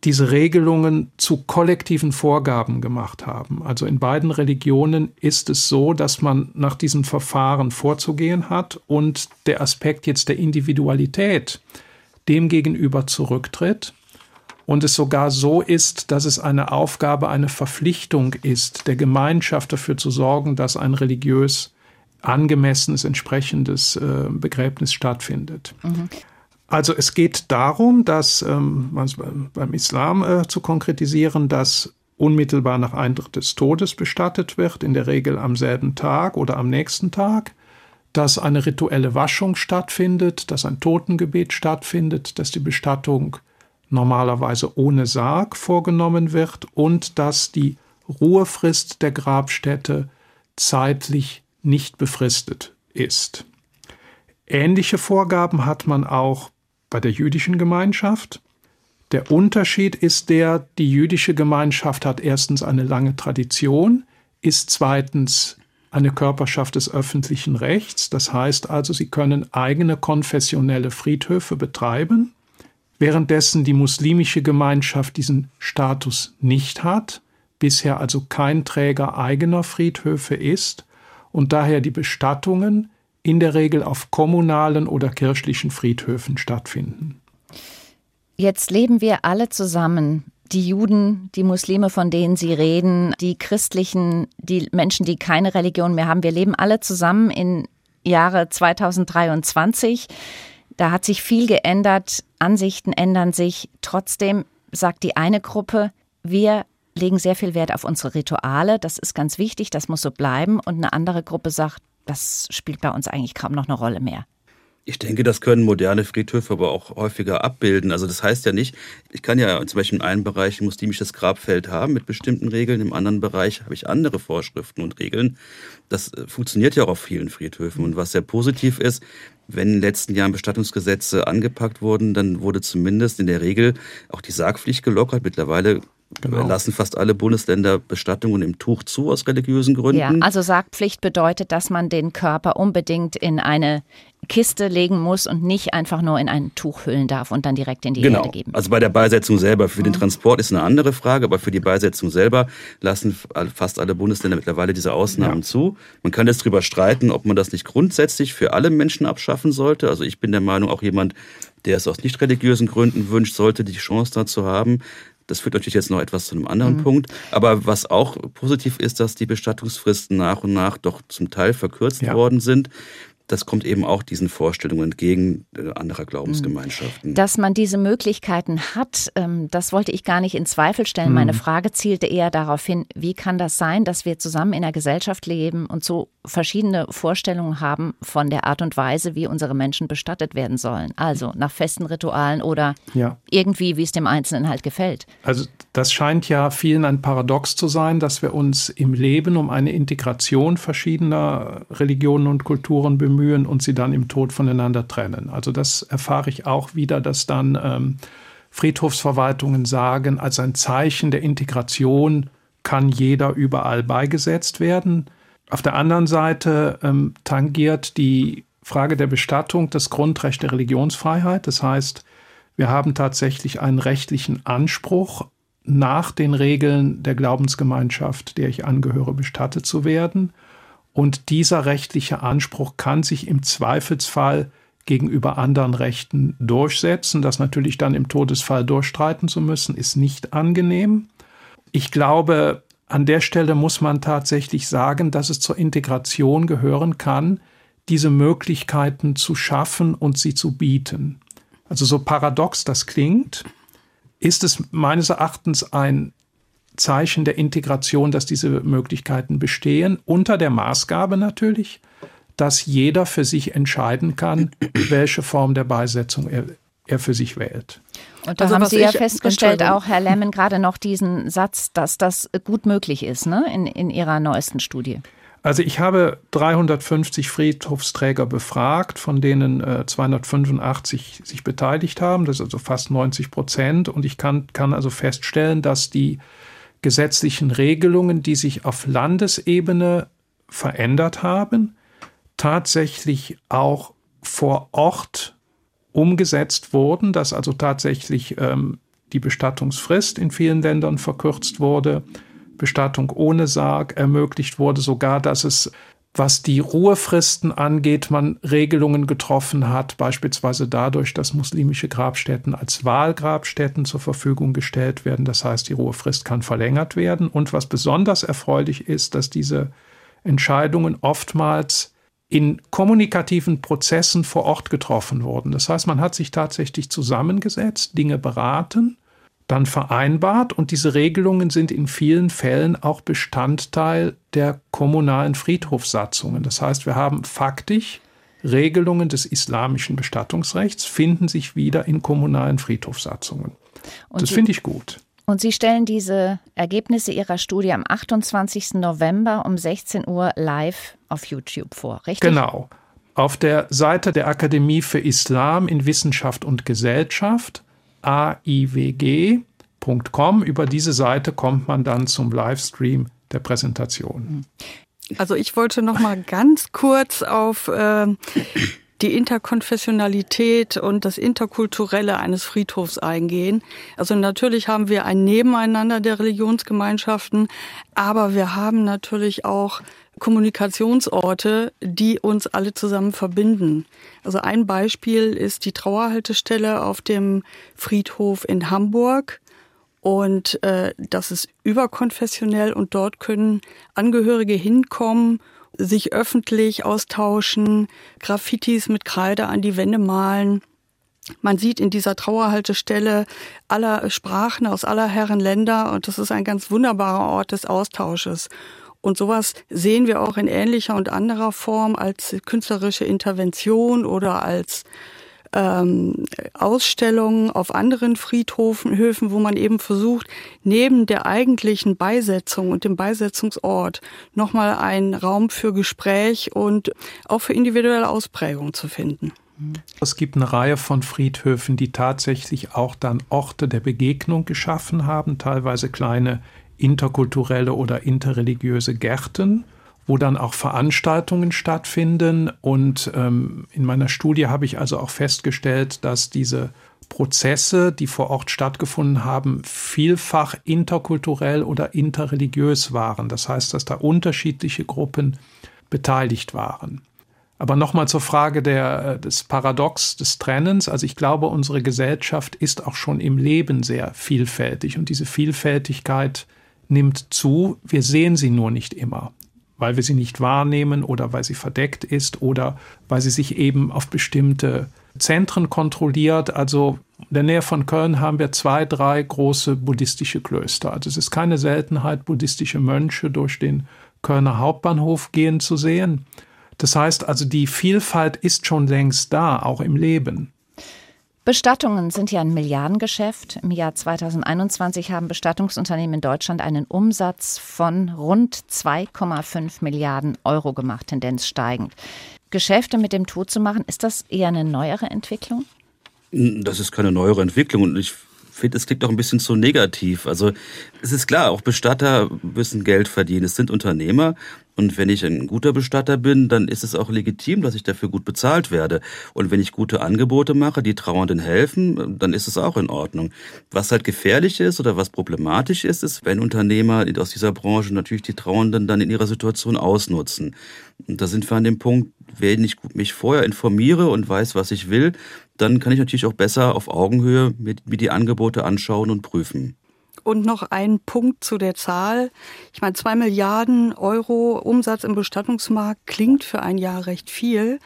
diese Regelungen zu kollektiven Vorgaben gemacht haben. Also in beiden Religionen ist es so, dass man nach diesen Verfahren vorzugehen hat und der Aspekt jetzt der Individualität demgegenüber zurücktritt und es sogar so ist, dass es eine Aufgabe, eine Verpflichtung ist, der Gemeinschaft dafür zu sorgen, dass ein religiös angemessenes, entsprechendes äh, Begräbnis stattfindet. Mhm. Also es geht darum, dass ähm, beim Islam äh, zu konkretisieren, dass unmittelbar nach Eintritt des Todes bestattet wird, in der Regel am selben Tag oder am nächsten Tag, dass eine rituelle Waschung stattfindet, dass ein Totengebet stattfindet, dass die Bestattung normalerweise ohne Sarg vorgenommen wird und dass die Ruhefrist der Grabstätte zeitlich nicht befristet ist. Ähnliche Vorgaben hat man auch bei der jüdischen Gemeinschaft. Der Unterschied ist der, die jüdische Gemeinschaft hat erstens eine lange Tradition, ist zweitens eine Körperschaft des öffentlichen Rechts, das heißt also, sie können eigene konfessionelle Friedhöfe betreiben, währenddessen die muslimische Gemeinschaft diesen Status nicht hat, bisher also kein Träger eigener Friedhöfe ist und daher die Bestattungen in der Regel auf kommunalen oder kirchlichen Friedhöfen stattfinden.
Jetzt leben wir alle zusammen. Die Juden, die Muslime, von denen Sie reden, die Christlichen, die Menschen, die keine Religion mehr haben. Wir leben alle zusammen im Jahre 2023. Da hat sich viel geändert, Ansichten ändern sich. Trotzdem sagt die eine Gruppe, wir legen sehr viel Wert auf unsere Rituale. Das ist ganz wichtig, das muss so bleiben. Und eine andere Gruppe sagt, das spielt bei uns eigentlich kaum noch eine Rolle mehr.
Ich denke, das können moderne Friedhöfe aber auch häufiger abbilden. Also das heißt ja nicht, ich kann ja zum Beispiel in einem Bereich ein muslimisches Grabfeld haben mit bestimmten Regeln, im anderen Bereich habe ich andere Vorschriften und Regeln. Das äh, funktioniert ja auch auf vielen Friedhöfen. Und was sehr positiv ist, wenn in den letzten Jahren Bestattungsgesetze angepackt wurden, dann wurde zumindest in der Regel auch die Sargpflicht gelockert. Mittlerweile Genau. lassen fast alle Bundesländer Bestattungen im Tuch zu aus religiösen Gründen. Ja,
also Sargpflicht bedeutet, dass man den Körper unbedingt in eine Kiste legen muss und nicht einfach nur in ein Tuch hüllen darf und dann direkt in die
genau.
Erde geben.
Also bei der Beisetzung selber. Für mhm. den Transport ist eine andere Frage, aber für die Beisetzung selber lassen fast alle Bundesländer mittlerweile diese Ausnahmen ja. zu. Man kann jetzt darüber streiten, ob man das nicht grundsätzlich für alle Menschen abschaffen sollte. Also ich bin der Meinung, auch jemand, der es aus nicht religiösen Gründen wünscht, sollte die Chance dazu haben. Das führt natürlich jetzt noch etwas zu einem anderen mhm. Punkt. Aber was auch positiv ist, dass die Bestattungsfristen nach und nach doch zum Teil verkürzt ja. worden sind das kommt eben auch diesen Vorstellungen entgegen äh, anderer Glaubensgemeinschaften.
Dass man diese Möglichkeiten hat, ähm, das wollte ich gar nicht in Zweifel stellen. Mhm. Meine Frage zielte eher darauf hin, wie kann das sein, dass wir zusammen in einer Gesellschaft leben und so verschiedene Vorstellungen haben von der Art und Weise, wie unsere Menschen bestattet werden sollen. Also nach festen Ritualen oder ja. irgendwie, wie es dem Einzelnen halt gefällt.
Also das scheint ja vielen ein Paradox zu sein, dass wir uns im Leben um eine Integration verschiedener Religionen und Kulturen bemühen bemühen und sie dann im Tod voneinander trennen. Also das erfahre ich auch wieder, dass dann ähm, Friedhofsverwaltungen sagen, als ein Zeichen der Integration kann jeder überall beigesetzt werden. Auf der anderen Seite ähm, tangiert die Frage der Bestattung das Grundrecht der Religionsfreiheit. Das heißt, wir haben tatsächlich einen rechtlichen Anspruch, nach den Regeln der Glaubensgemeinschaft, der ich angehöre, bestattet zu werden. Und dieser rechtliche Anspruch kann sich im Zweifelsfall gegenüber anderen Rechten durchsetzen. Das natürlich dann im Todesfall durchstreiten zu müssen, ist nicht angenehm. Ich glaube, an der Stelle muss man tatsächlich sagen, dass es zur Integration gehören kann, diese Möglichkeiten zu schaffen und sie zu bieten. Also so paradox das klingt, ist es meines Erachtens ein Zeichen der Integration, dass diese Möglichkeiten bestehen, unter der Maßgabe natürlich, dass jeder für sich entscheiden kann, welche Form der Beisetzung er, er für sich wählt.
Und da also, haben Sie ja festgestellt, auch Herr Lemmen, gerade noch diesen Satz, dass das gut möglich ist, ne, in, in Ihrer neuesten Studie.
Also ich habe 350 Friedhofsträger befragt, von denen äh, 285 sich beteiligt haben. Das ist also fast 90 Prozent. Und ich kann, kann also feststellen, dass die gesetzlichen Regelungen, die sich auf Landesebene verändert haben, tatsächlich auch vor Ort umgesetzt wurden, dass also tatsächlich ähm, die Bestattungsfrist in vielen Ländern verkürzt wurde, Bestattung ohne Sarg ermöglicht wurde, sogar dass es was die Ruhefristen angeht, man Regelungen getroffen hat, beispielsweise dadurch, dass muslimische Grabstätten als Wahlgrabstätten zur Verfügung gestellt werden. Das heißt, die Ruhefrist kann verlängert werden. Und was besonders erfreulich ist, dass diese Entscheidungen oftmals in kommunikativen Prozessen vor Ort getroffen wurden. Das heißt, man hat sich tatsächlich zusammengesetzt, Dinge beraten dann vereinbart und diese Regelungen sind in vielen Fällen auch Bestandteil der kommunalen Friedhofssatzungen. Das heißt, wir haben faktisch Regelungen des islamischen Bestattungsrechts finden sich wieder in kommunalen Friedhofssatzungen. Und das finde ich gut.
Und Sie stellen diese Ergebnisse Ihrer Studie am 28. November um 16 Uhr live auf YouTube vor, richtig?
Genau. Auf der Seite der Akademie für Islam in Wissenschaft und Gesellschaft aiwg.com. Über diese Seite kommt man dann zum Livestream der Präsentation.
Also ich wollte noch mal ganz kurz auf äh, die Interkonfessionalität und das Interkulturelle eines Friedhofs eingehen. Also natürlich haben wir ein Nebeneinander der Religionsgemeinschaften, aber wir haben natürlich auch Kommunikationsorte, die uns alle zusammen verbinden. Also ein Beispiel ist die Trauerhaltestelle auf dem Friedhof in Hamburg. Und äh, das ist überkonfessionell und dort können Angehörige hinkommen, sich öffentlich austauschen, Graffitis mit Kreide an die Wände malen. Man sieht in dieser Trauerhaltestelle aller Sprachen aus aller Herren Länder und das ist ein ganz wunderbarer Ort des Austausches. Und sowas sehen wir auch in ähnlicher und anderer Form als künstlerische Intervention oder als ähm, Ausstellungen auf anderen Friedhofen, Höfen, wo man eben versucht, neben der eigentlichen Beisetzung und dem Beisetzungsort nochmal einen Raum für Gespräch und auch für individuelle Ausprägung zu finden.
Es gibt eine Reihe von Friedhöfen, die tatsächlich auch dann Orte der Begegnung geschaffen haben, teilweise kleine interkulturelle oder interreligiöse Gärten wo dann auch Veranstaltungen stattfinden. Und ähm, in meiner Studie habe ich also auch festgestellt, dass diese Prozesse, die vor Ort stattgefunden haben, vielfach interkulturell oder interreligiös waren. Das heißt, dass da unterschiedliche Gruppen beteiligt waren. Aber nochmal zur Frage der, äh, des Paradox des Trennens. Also ich glaube, unsere Gesellschaft ist auch schon im Leben sehr vielfältig und diese Vielfältigkeit nimmt zu. Wir sehen sie nur nicht immer weil wir sie nicht wahrnehmen oder weil sie verdeckt ist oder weil sie sich eben auf bestimmte Zentren kontrolliert. Also in der Nähe von Köln haben wir zwei, drei große buddhistische Klöster. Also es ist keine Seltenheit, buddhistische Mönche durch den Kölner Hauptbahnhof gehen zu sehen. Das heißt also, die Vielfalt ist schon längst da, auch im Leben.
Bestattungen sind ja ein Milliardengeschäft. Im Jahr 2021 haben Bestattungsunternehmen in Deutschland einen Umsatz von rund 2,5 Milliarden Euro gemacht, Tendenz steigend. Geschäfte mit dem Tod zu machen, ist das eher eine neuere Entwicklung?
Das ist keine neuere Entwicklung und ich finde, es klingt auch ein bisschen zu negativ. Also es ist klar, auch Bestatter müssen Geld verdienen. Es sind Unternehmer und wenn ich ein guter Bestatter bin, dann ist es auch legitim, dass ich dafür gut bezahlt werde. Und wenn ich gute Angebote mache, die Trauernden helfen, dann ist es auch in Ordnung. Was halt gefährlich ist oder was problematisch ist, ist, wenn Unternehmer aus dieser Branche natürlich die Trauernden dann in ihrer Situation ausnutzen. Und da sind wir an dem Punkt, wenn ich mich vorher informiere und weiß, was ich will, dann kann ich natürlich auch besser auf Augenhöhe mir die Angebote anschauen und prüfen.
Und noch ein Punkt zu der Zahl. Ich meine, zwei Milliarden Euro Umsatz im Bestattungsmarkt klingt für ein Jahr recht viel.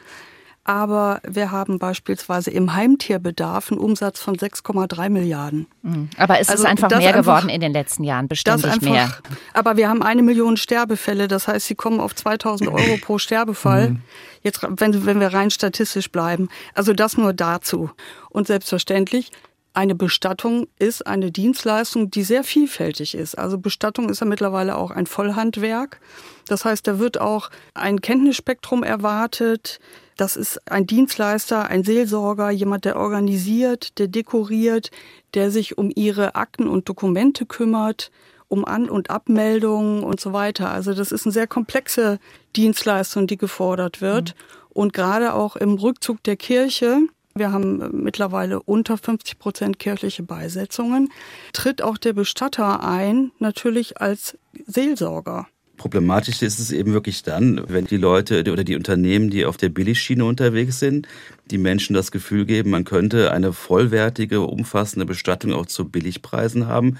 Aber wir haben beispielsweise im Heimtierbedarf einen Umsatz von 6,3 Milliarden.
Mhm. Aber es also ist einfach mehr einfach, geworden in den letzten Jahren, beständig einfach, mehr.
Aber wir haben eine Million Sterbefälle, das heißt, sie kommen auf 2000 Euro pro Sterbefall. Mhm. Jetzt, wenn, wenn wir rein statistisch bleiben. Also das nur dazu. Und selbstverständlich eine Bestattung ist eine Dienstleistung, die sehr vielfältig ist. Also Bestattung ist ja mittlerweile auch ein Vollhandwerk. Das heißt, da wird auch ein Kenntnisspektrum erwartet. Das ist ein Dienstleister, ein Seelsorger, jemand, der organisiert, der dekoriert, der sich um ihre Akten und Dokumente kümmert, um An- und Abmeldungen und so weiter. Also das ist eine sehr komplexe Dienstleistung, die gefordert wird. Mhm. Und gerade auch im Rückzug der Kirche wir haben äh, mittlerweile unter 50 Prozent kirchliche Beisetzungen. Tritt auch der Bestatter ein, natürlich als Seelsorger.
Problematisch ist es eben wirklich dann, wenn die Leute oder die Unternehmen, die auf der Billigschiene unterwegs sind, die Menschen das Gefühl geben, man könnte eine vollwertige, umfassende Bestattung auch zu Billigpreisen haben.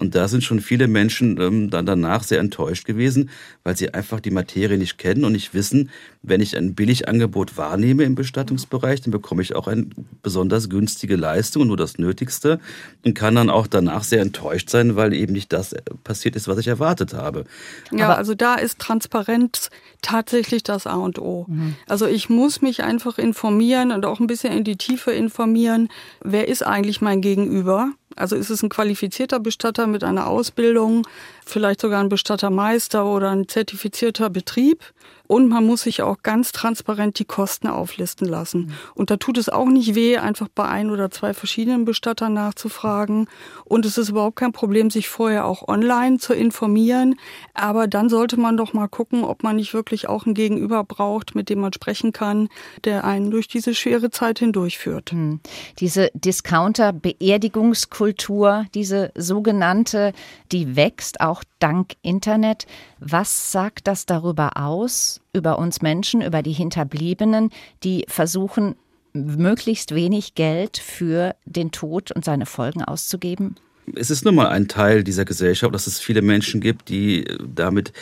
Und da sind schon viele Menschen ähm, dann danach sehr enttäuscht gewesen, weil sie einfach die Materie nicht kennen und nicht wissen, wenn ich ein Billigangebot wahrnehme im Bestattungsbereich, dann bekomme ich auch eine besonders günstige Leistung und nur das Nötigste und kann dann auch danach sehr enttäuscht sein, weil eben nicht das passiert ist, was ich erwartet habe.
Ja, Aber also da ist Transparenz tatsächlich das A und O. Mhm. Also ich muss mich einfach informieren und auch ein bisschen in die Tiefe informieren, wer ist eigentlich mein Gegenüber also ist es ein qualifizierter Bestatter mit einer Ausbildung, vielleicht sogar ein Bestattermeister oder ein zertifizierter Betrieb. Und man muss sich auch ganz transparent die Kosten auflisten lassen. Und da tut es auch nicht weh, einfach bei ein oder zwei verschiedenen Bestattern nachzufragen. Und es ist überhaupt kein Problem, sich vorher auch online zu informieren. Aber dann sollte man doch mal gucken, ob man nicht wirklich auch einen Gegenüber braucht, mit dem man sprechen kann, der einen durch diese schwere Zeit hindurchführt. Hm.
Diese Discounter-Beerdigungskultur, diese sogenannte, die wächst auch dank Internet. Was sagt das darüber aus, über uns Menschen, über die Hinterbliebenen, die versuchen, möglichst wenig Geld für den Tod und seine Folgen auszugeben?
es ist nun mal ein Teil dieser Gesellschaft, dass es viele Menschen gibt, die damit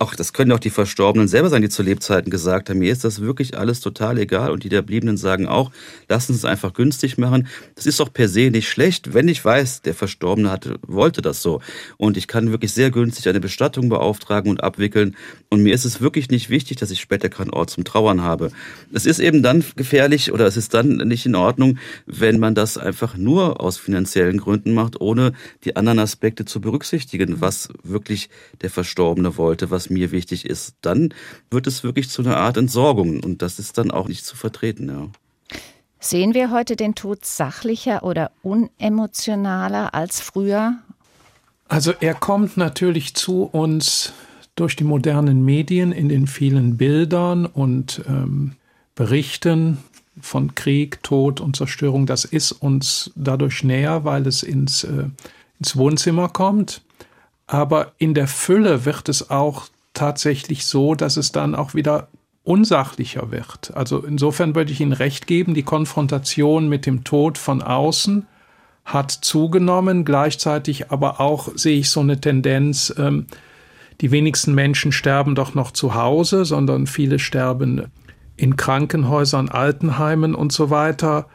auch, das können auch die Verstorbenen selber sein, die zu Lebzeiten gesagt haben, mir ist das wirklich alles total egal. Und die der Bliebenen sagen auch, lassen Sie es einfach günstig machen. Das ist doch per se nicht schlecht, wenn ich weiß, der Verstorbene hatte, wollte das so. Und ich kann wirklich sehr günstig eine Bestattung beauftragen und abwickeln. Und mir ist es wirklich nicht wichtig, dass ich später keinen Ort zum Trauern habe. Es ist eben dann gefährlich oder es ist dann nicht in Ordnung, wenn man das einfach nur aus finanziellen Gründen macht, ohne die anderen Aspekte zu berücksichtigen, was wirklich der Verstorbene wollte, was was mir wichtig ist, dann wird es wirklich zu einer Art Entsorgung und das ist dann auch nicht zu vertreten. Ja.
Sehen wir heute den Tod sachlicher oder unemotionaler als früher?
Also er kommt natürlich zu uns durch die modernen Medien in den vielen Bildern und ähm, Berichten von Krieg, Tod und Zerstörung. Das ist uns dadurch näher, weil es ins, äh, ins Wohnzimmer kommt. Aber in der Fülle wird es auch tatsächlich so, dass es dann auch wieder unsachlicher wird. Also insofern würde ich Ihnen recht geben, die Konfrontation mit dem Tod von außen hat zugenommen. Gleichzeitig aber auch sehe ich so eine Tendenz, ähm, die wenigsten Menschen sterben doch noch zu Hause, sondern viele sterben in Krankenhäusern, Altenheimen und so weiter.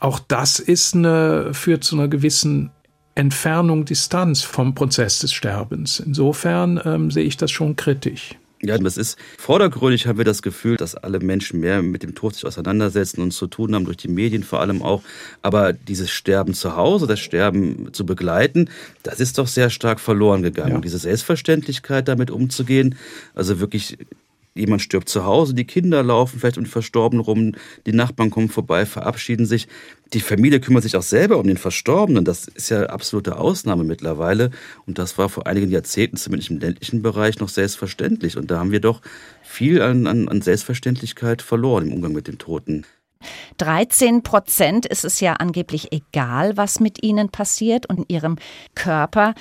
Auch das ist eine, führt zu einer gewissen Entfernung, Distanz vom Prozess des Sterbens. Insofern ähm, sehe ich das schon kritisch.
Ja, das ist vordergründig haben wir das Gefühl, dass alle Menschen mehr mit dem Tod sich auseinandersetzen und zu tun haben, durch die Medien vor allem auch. Aber dieses Sterben zu Hause, das Sterben zu begleiten, das ist doch sehr stark verloren gegangen. Ja. Diese Selbstverständlichkeit damit umzugehen, also wirklich jemand stirbt zu Hause, die Kinder laufen vielleicht um die Verstorbenen rum, die Nachbarn kommen vorbei, verabschieden sich. Die Familie kümmert sich auch selber um den Verstorbenen. Das ist ja absolute Ausnahme mittlerweile. Und das war vor einigen Jahrzehnten, zumindest im ländlichen Bereich, noch selbstverständlich. Und da haben wir doch viel an, an, an Selbstverständlichkeit verloren im Umgang mit den Toten.
13 Prozent ist es ja angeblich egal, was mit ihnen passiert und ihrem Körper.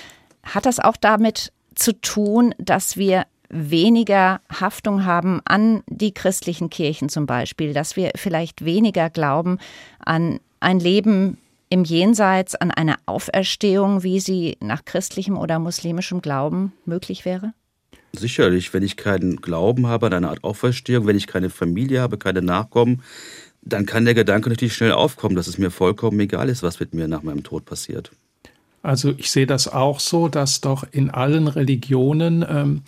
Hat das auch damit zu tun, dass wir weniger Haftung haben an die christlichen Kirchen zum Beispiel, dass wir vielleicht weniger glauben an ein Leben im Jenseits, an eine Auferstehung, wie sie nach christlichem oder muslimischem Glauben möglich wäre?
Sicherlich, wenn ich keinen Glauben habe an eine Art Auferstehung, wenn ich keine Familie habe, keine Nachkommen, dann kann der Gedanke natürlich schnell aufkommen, dass es mir vollkommen egal ist, was mit mir nach meinem Tod passiert.
Also ich sehe das auch so, dass doch in allen Religionen ähm,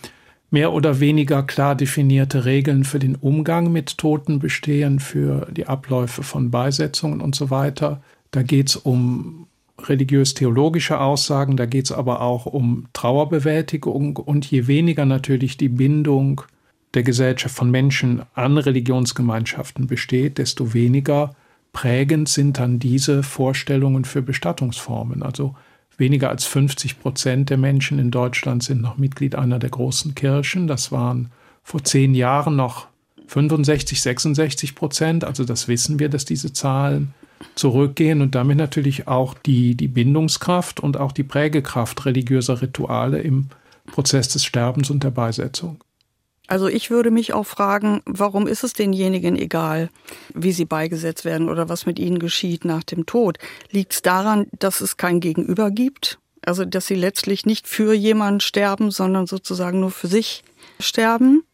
mehr oder weniger klar definierte Regeln für den Umgang mit Toten bestehen, für die Abläufe von Beisetzungen und so weiter. Da geht es um religiös-theologische Aussagen, da geht es aber auch um Trauerbewältigung und je weniger natürlich die Bindung der Gesellschaft von Menschen an Religionsgemeinschaften besteht, desto weniger prägend sind dann diese Vorstellungen für Bestattungsformen. Also Weniger als 50 Prozent der Menschen in Deutschland sind noch Mitglied einer der großen Kirchen. Das waren vor zehn Jahren noch 65, 66 Prozent. Also das wissen wir, dass diese Zahlen zurückgehen und damit natürlich auch die, die Bindungskraft und auch die Prägekraft religiöser Rituale im Prozess des Sterbens und der Beisetzung.
Also ich würde mich auch fragen, warum ist es denjenigen egal, wie sie beigesetzt werden oder was mit ihnen geschieht nach dem Tod? Liegt es daran, dass es kein Gegenüber gibt? Also dass sie letztlich nicht für jemanden sterben, sondern sozusagen nur für sich sterben?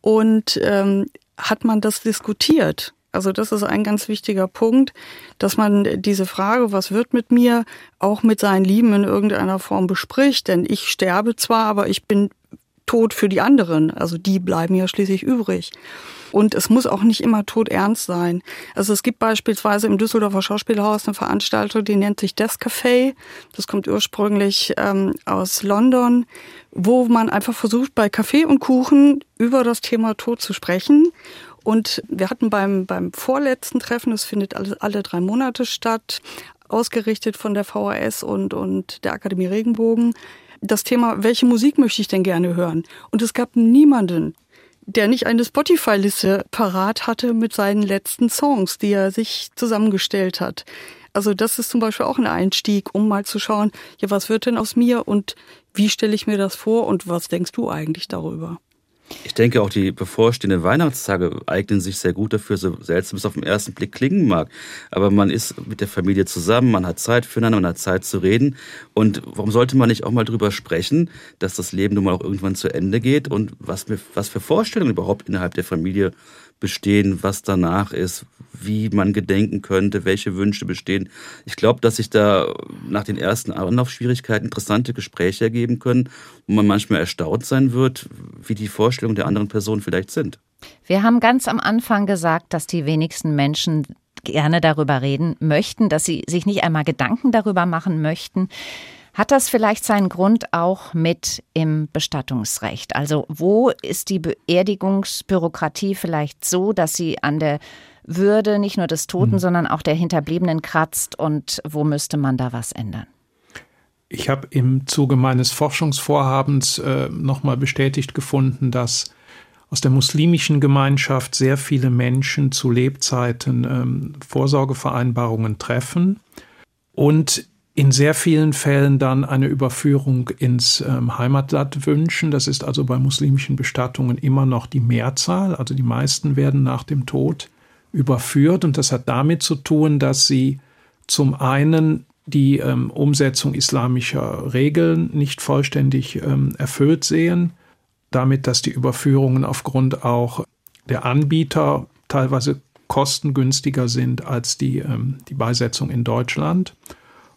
Und ähm, hat man das diskutiert? Also das ist ein ganz wichtiger Punkt, dass man diese Frage, was wird mit mir, auch mit seinen Lieben in irgendeiner Form bespricht. Denn ich sterbe zwar, aber ich bin Tod für die anderen. Also die bleiben ja schließlich übrig. Und es muss auch nicht immer todernst sein. Also es gibt beispielsweise im Düsseldorfer Schauspielhaus eine Veranstaltung, die nennt sich Death Café. Das kommt ursprünglich ähm, aus London, wo man einfach versucht, bei Kaffee und Kuchen über das Thema Tod zu sprechen. Und wir hatten beim, beim vorletzten Treffen, das findet alle, alle drei Monate statt, ausgerichtet von der VHS und, und der Akademie Regenbogen, das Thema, welche Musik möchte ich denn gerne hören? Und es gab niemanden, der nicht eine Spotify-Liste parat hatte mit seinen letzten Songs, die er sich zusammengestellt hat. Also das ist zum Beispiel auch ein Einstieg, um mal zu schauen, ja, was wird denn aus mir und wie stelle ich mir das vor und was denkst du eigentlich darüber?
Ich denke auch die bevorstehenden Weihnachtstage eignen sich sehr gut dafür, so seltsam es auf den ersten Blick klingen mag. Aber man ist mit der Familie zusammen, man hat Zeit füreinander, man hat Zeit zu reden. Und warum sollte man nicht auch mal drüber sprechen, dass das Leben nun mal auch irgendwann zu Ende geht und was, was für Vorstellungen überhaupt innerhalb der Familie bestehen, was danach ist, wie man gedenken könnte, welche Wünsche bestehen. Ich glaube, dass sich da nach den ersten Anlaufschwierigkeiten interessante Gespräche ergeben können, wo man manchmal erstaunt sein wird, wie die Vorstellungen der anderen Person vielleicht sind.
Wir haben ganz am Anfang gesagt, dass die wenigsten Menschen gerne darüber reden möchten, dass sie sich nicht einmal Gedanken darüber machen möchten. Hat das vielleicht seinen Grund auch mit im Bestattungsrecht? Also wo ist die Beerdigungsbürokratie vielleicht so, dass sie an der Würde nicht nur des Toten, mhm. sondern auch der Hinterbliebenen kratzt und wo müsste man da was ändern?
Ich habe im Zuge meines Forschungsvorhabens äh, nochmal bestätigt gefunden, dass aus der muslimischen Gemeinschaft sehr viele Menschen zu Lebzeiten ähm, Vorsorgevereinbarungen treffen und in sehr vielen Fällen dann eine Überführung ins ähm, Heimatland wünschen. Das ist also bei muslimischen Bestattungen immer noch die Mehrzahl. Also die meisten werden nach dem Tod überführt. Und das hat damit zu tun, dass sie zum einen die ähm, Umsetzung islamischer Regeln nicht vollständig ähm, erfüllt sehen, damit, dass die Überführungen aufgrund auch der Anbieter teilweise kostengünstiger sind als die, ähm, die Beisetzung in Deutschland.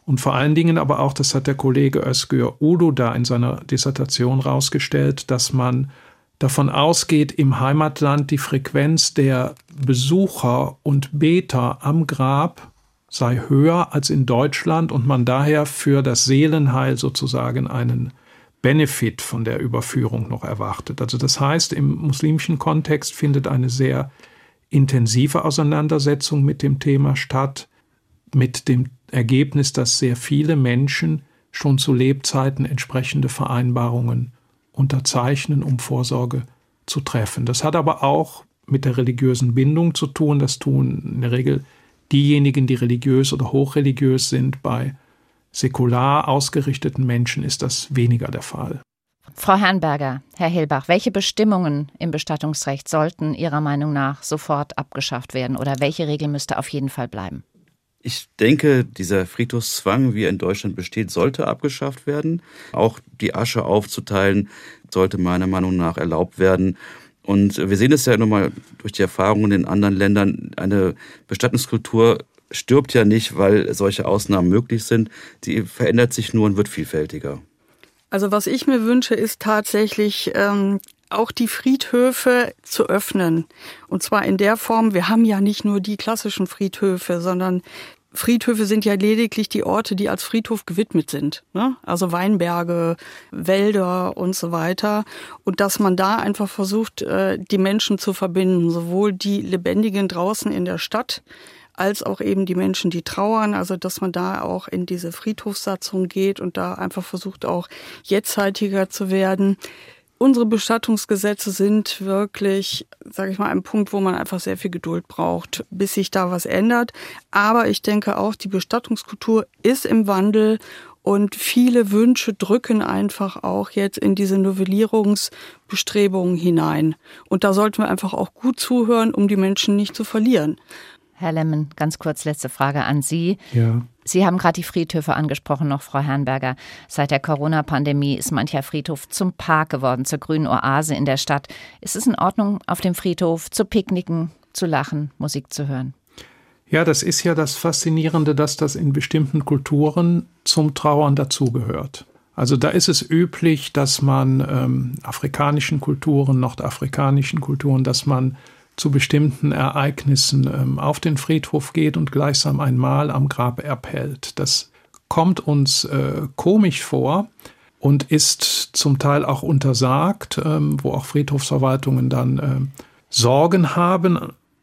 Und vor allen Dingen aber auch, das hat der Kollege Özgür Udo da in seiner Dissertation rausgestellt, dass man davon ausgeht, im Heimatland die Frequenz der Besucher und Beter am Grab sei höher als in Deutschland und man daher für das Seelenheil sozusagen einen Benefit von der Überführung noch erwartet. Also das heißt, im muslimischen Kontext findet eine sehr intensive Auseinandersetzung mit dem Thema statt, mit dem Ergebnis, dass sehr viele Menschen schon zu Lebzeiten entsprechende Vereinbarungen unterzeichnen, um Vorsorge zu treffen. Das hat aber auch mit der religiösen Bindung zu tun. Das tun in der Regel diejenigen, die religiös oder hochreligiös sind. Bei säkular ausgerichteten Menschen ist das weniger der Fall.
Frau Herrnberger, Herr Hilbach, welche Bestimmungen im Bestattungsrecht sollten Ihrer Meinung nach sofort abgeschafft werden oder welche Regel müsste auf jeden Fall bleiben?
Ich denke, dieser Friedhofszwang, wie er in Deutschland besteht, sollte abgeschafft werden. Auch die Asche aufzuteilen, sollte meiner Meinung nach erlaubt werden. Und wir sehen es ja nochmal durch die Erfahrungen in anderen Ländern. Eine Bestattungskultur stirbt ja nicht, weil solche Ausnahmen möglich sind. Sie verändert sich nur und wird vielfältiger.
Also was ich mir wünsche, ist tatsächlich ähm, auch die Friedhöfe zu öffnen. Und zwar in der Form, wir haben ja nicht nur die klassischen Friedhöfe, sondern Friedhöfe sind ja lediglich die Orte, die als Friedhof gewidmet sind. Ne? Also Weinberge, Wälder und so weiter. Und dass man da einfach versucht, äh, die Menschen zu verbinden, sowohl die Lebendigen draußen in der Stadt, als auch eben die Menschen, die trauern. Also dass man da auch in diese Friedhofssatzung geht und da einfach versucht, auch jetztzeitiger zu werden unsere Bestattungsgesetze sind wirklich, sage ich mal, ein Punkt, wo man einfach sehr viel Geduld braucht, bis sich da was ändert. Aber ich denke auch, die Bestattungskultur ist im Wandel und viele Wünsche drücken einfach auch jetzt in diese Novellierungsbestrebungen hinein. Und da sollten wir einfach auch gut zuhören, um die Menschen nicht zu verlieren.
Herr Lemmen, ganz kurz letzte Frage an Sie.
Ja.
Sie haben gerade die Friedhöfe angesprochen, noch Frau Herrnberger. Seit der Corona-Pandemie ist mancher Friedhof zum Park geworden, zur grünen Oase in der Stadt. Ist es in Ordnung, auf dem Friedhof zu picknicken, zu lachen, Musik zu hören?
Ja, das ist ja das Faszinierende, dass das in bestimmten Kulturen zum Trauern dazugehört. Also da ist es üblich, dass man ähm, afrikanischen Kulturen, nordafrikanischen Kulturen, dass man zu bestimmten Ereignissen ähm, auf den Friedhof geht und gleichsam ein Mal am Grab erpellt. Das kommt uns äh, komisch vor und ist zum Teil auch untersagt, ähm, wo auch Friedhofsverwaltungen dann äh, Sorgen haben.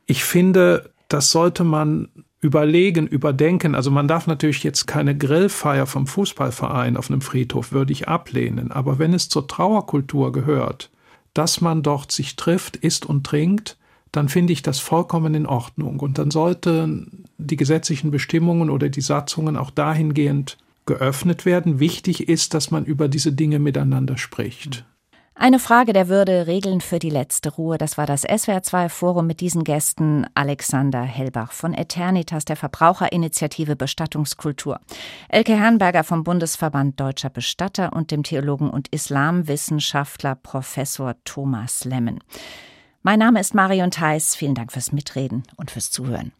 Ich finde, das sollte man überlegen, überdenken. Also man darf natürlich jetzt keine Grillfeier vom Fußballverein auf einem Friedhof, würde ich ablehnen. Aber wenn es zur Trauerkultur gehört, dass man dort sich trifft, isst und trinkt, dann finde ich das vollkommen in Ordnung. Und dann sollten die gesetzlichen Bestimmungen oder die Satzungen auch dahingehend geöffnet werden. Wichtig ist, dass man über diese Dinge miteinander spricht.
Eine Frage der Würde, Regeln für die letzte Ruhe. Das war das SWR2 Forum mit diesen Gästen. Alexander Hellbach von Eternitas, der Verbraucherinitiative Bestattungskultur. Elke Herrenberger vom Bundesverband Deutscher Bestatter und dem Theologen und Islamwissenschaftler Professor Thomas Lemmen. Mein Name ist Marion Theis. Vielen Dank fürs Mitreden und fürs Zuhören.